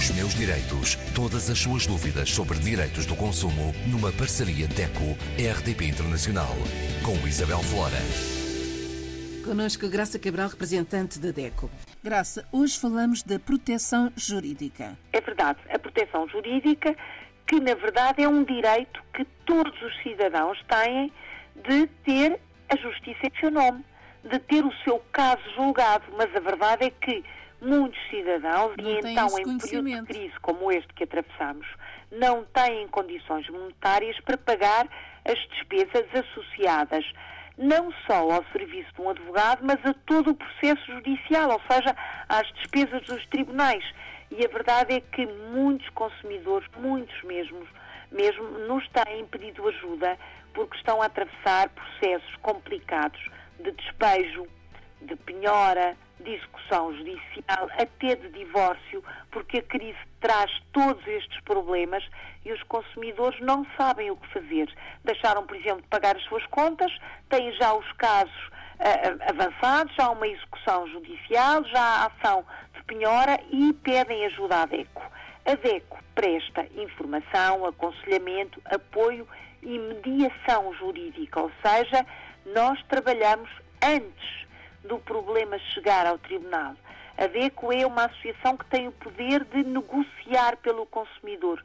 Os meus direitos. Todas as suas dúvidas sobre direitos do consumo numa parceria DECO-RDP Internacional. Com Isabel Flora. Conosco Graça Cabral, representante da DECO. Graça, hoje falamos da proteção jurídica. É verdade, a proteção jurídica, que na verdade é um direito que todos os cidadãos têm de ter a justiça em seu nome, de ter o seu caso julgado, mas a verdade é que muitos cidadãos, não e então em período de crise como este que atravessamos, não têm condições monetárias para pagar as despesas associadas não só ao serviço de um advogado, mas a todo o processo judicial, ou seja, às despesas dos tribunais. E a verdade é que muitos consumidores, muitos mesmos, mesmo, nos têm pedido ajuda porque estão a atravessar processos complicados de despejo, de penhora, execução judicial, até de divórcio, porque a crise traz todos estes problemas e os consumidores não sabem o que fazer. Deixaram, por exemplo, de pagar as suas contas, têm já os casos uh, avançados, já há uma execução judicial, já há ação de penhora e pedem ajuda à DECO. A DECO presta informação, aconselhamento, apoio e mediação jurídica, ou seja, nós trabalhamos antes do problema chegar ao tribunal. A DECO é uma associação que tem o poder de negociar pelo consumidor,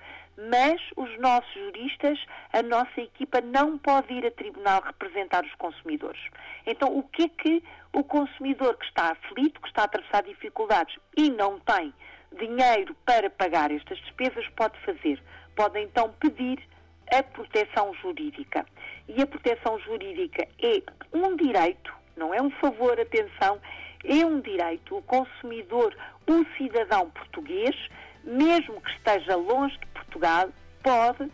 mas os nossos juristas, a nossa equipa não pode ir a tribunal representar os consumidores. Então, o que é que o consumidor que está aflito, que está a atravessar dificuldades e não tem dinheiro para pagar estas despesas pode fazer? Pode então pedir a proteção jurídica. E a proteção jurídica é um direito não é um favor, atenção, é um direito. O consumidor, o cidadão português, mesmo que esteja longe de Portugal, pode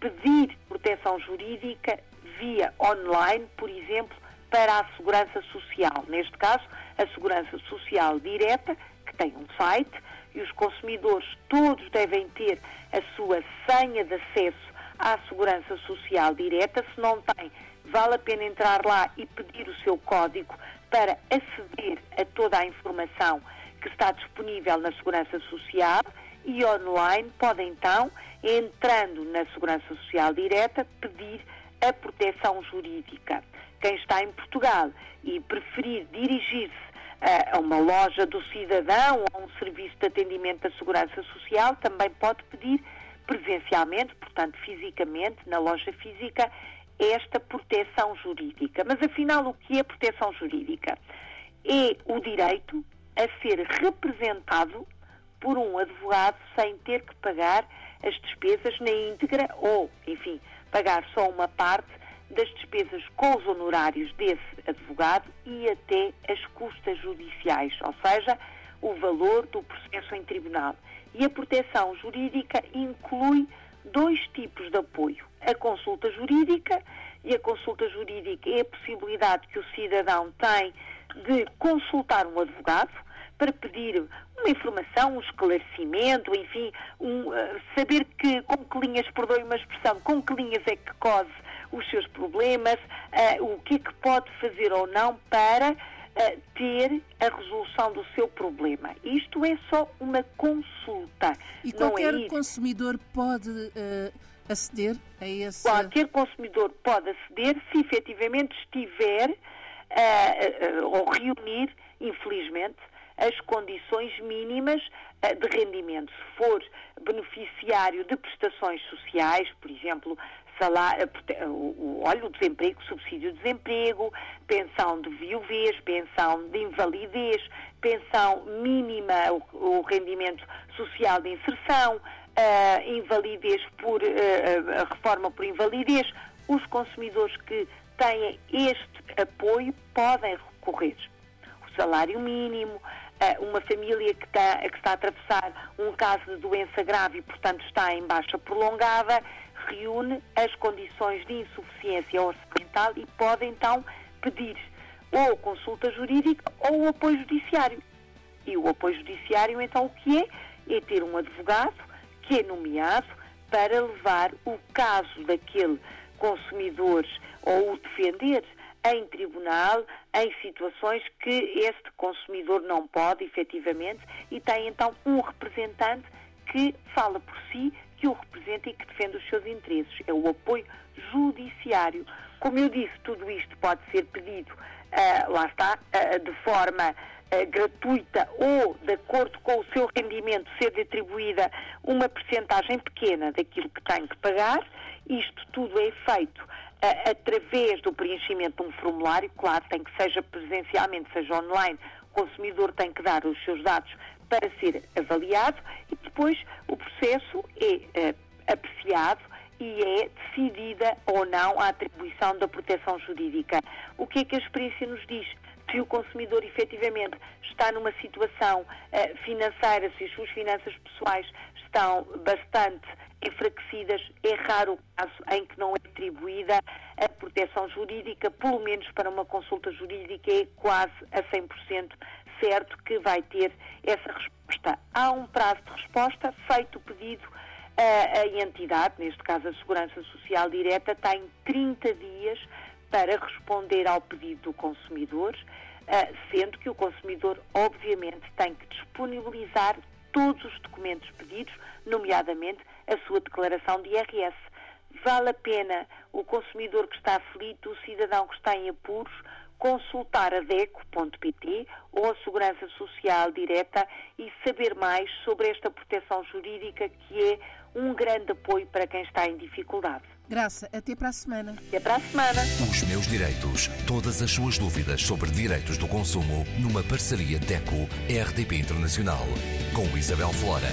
pedir proteção jurídica via online, por exemplo, para a Segurança Social. Neste caso, a Segurança Social Direta, que tem um site, e os consumidores todos devem ter a sua senha de acesso à Segurança Social Direta. Se não têm, vale a pena entrar lá e pedir o seu código para aceder a toda a informação que está disponível na Segurança Social e online pode então, entrando na Segurança Social Direta, pedir a proteção jurídica. Quem está em Portugal e preferir dirigir-se a uma loja do cidadão ou a um serviço de atendimento da Segurança Social, também pode pedir presencialmente, portanto fisicamente, na loja física, esta proteção jurídica. Mas afinal, o que é proteção jurídica? É o direito a ser representado por um advogado sem ter que pagar as despesas na íntegra ou, enfim, pagar só uma parte das despesas com os honorários desse advogado e até as custas judiciais, ou seja, o valor do processo em tribunal. E a proteção jurídica inclui dois tipos de apoio. A consulta jurídica, e a consulta jurídica é a possibilidade que o cidadão tem de consultar um advogado para pedir uma informação, um esclarecimento, enfim, um, uh, saber que, com que linhas, perdoe uma expressão, com que linhas é que cose os seus problemas, uh, o que é que pode fazer ou não para ter a resolução do seu problema. Isto é só uma consulta. E não qualquer é consumidor pode uh, aceder a esse. Qualquer consumidor pode aceder se efetivamente estiver uh, ou reunir, infelizmente, as condições mínimas de rendimento. Se for beneficiário de prestações sociais, por exemplo, salário, o, olha, o desemprego, subsídio de desemprego, pensão de viuvez, pensão de invalidez, pensão mínima, o, o rendimento social de inserção, uh, invalidez por uh, reforma por invalidez. Os consumidores que têm este apoio podem recorrer. O salário mínimo, uma família que está, que está a atravessar um caso de doença grave e, portanto, está em baixa prolongada, reúne as condições de insuficiência orçamental e pode então pedir ou consulta jurídica ou o apoio judiciário. E o apoio judiciário, então, o que é? É ter um advogado que é nomeado para levar o caso daquele consumidor ou o defender em tribunal em situações que este consumidor não pode, efetivamente, e tem então um representante que fala por si, que o representa e que defende os seus interesses. É o apoio judiciário. Como eu disse, tudo isto pode ser pedido, uh, lá está, uh, de forma uh, gratuita ou, de acordo com o seu rendimento, ser atribuída uma percentagem pequena daquilo que tem que pagar. Isto tudo é feito através do preenchimento de um formulário, claro, tem que seja presencialmente, seja online, o consumidor tem que dar os seus dados para ser avaliado e depois o processo é apreciado e é decidida ou não a atribuição da proteção jurídica. O que é que a experiência nos diz? Se o consumidor efetivamente está numa situação uh, financeira, se as suas finanças pessoais estão bastante enfraquecidas, é raro o caso em que não é atribuída a proteção jurídica, pelo menos para uma consulta jurídica é quase a 100% certo que vai ter essa resposta. Há um prazo de resposta, feito o pedido, a, a entidade, neste caso a Segurança Social Direta, tem 30 dias para responder ao pedido do consumidor, sendo que o consumidor, obviamente, tem que disponibilizar todos os documentos pedidos, nomeadamente a sua declaração de IRS. Vale a pena o consumidor que está aflito, o cidadão que está em apuros, consultar a DECO.pt ou a Segurança Social Direta e saber mais sobre esta proteção jurídica que é um grande apoio para quem está em dificuldade. Graça, até para a semana. Até para a semana. Os meus direitos. Todas as suas dúvidas sobre direitos do consumo numa parceria DECO-RDP Internacional com Isabel Flora.